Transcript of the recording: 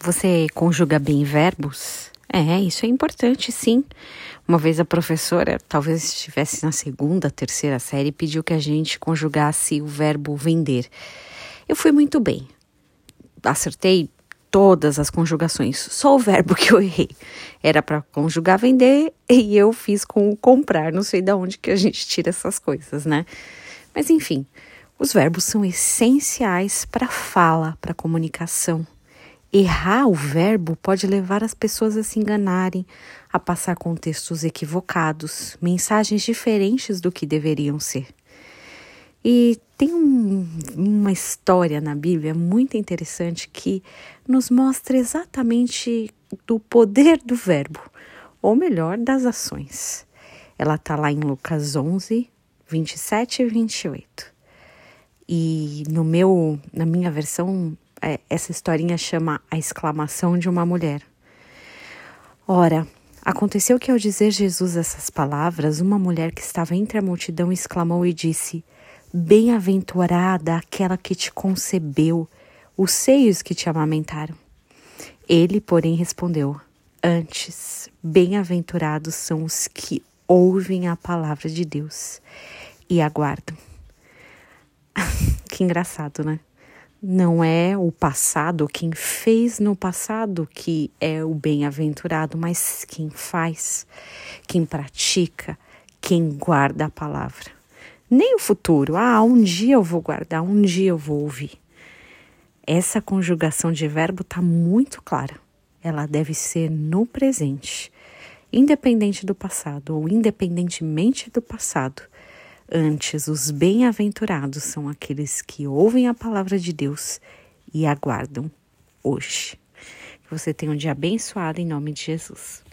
Você conjuga bem verbos? É, isso é importante, sim. Uma vez a professora, talvez estivesse na segunda, terceira série, pediu que a gente conjugasse o verbo vender. Eu fui muito bem. Acertei todas as conjugações, só o verbo que eu errei. Era para conjugar vender e eu fiz com o comprar. Não sei de onde que a gente tira essas coisas, né? Mas enfim, os verbos são essenciais para fala, para comunicação. Errar o verbo pode levar as pessoas a se enganarem, a passar contextos equivocados, mensagens diferentes do que deveriam ser. E tem um, uma história na Bíblia muito interessante que nos mostra exatamente do poder do verbo, ou melhor, das ações. Ela está lá em Lucas 11, 27 e 28. E no meu, na minha versão, essa historinha chama A Exclamação de uma Mulher. Ora, aconteceu que ao dizer Jesus essas palavras, uma mulher que estava entre a multidão exclamou e disse: Bem-aventurada aquela que te concebeu, os seios que te amamentaram. Ele, porém, respondeu: Antes, bem-aventurados são os que ouvem a palavra de Deus e aguardam. que engraçado, né? Não é o passado, quem fez no passado que é o bem-aventurado, mas quem faz, quem pratica, quem guarda a palavra. Nem o futuro, ah, um dia eu vou guardar, um dia eu vou ouvir. Essa conjugação de verbo está muito clara. Ela deve ser no presente, independente do passado ou independentemente do passado Antes, os bem-aventurados são aqueles que ouvem a palavra de Deus e aguardam hoje. Que você tenha um dia abençoado em nome de Jesus.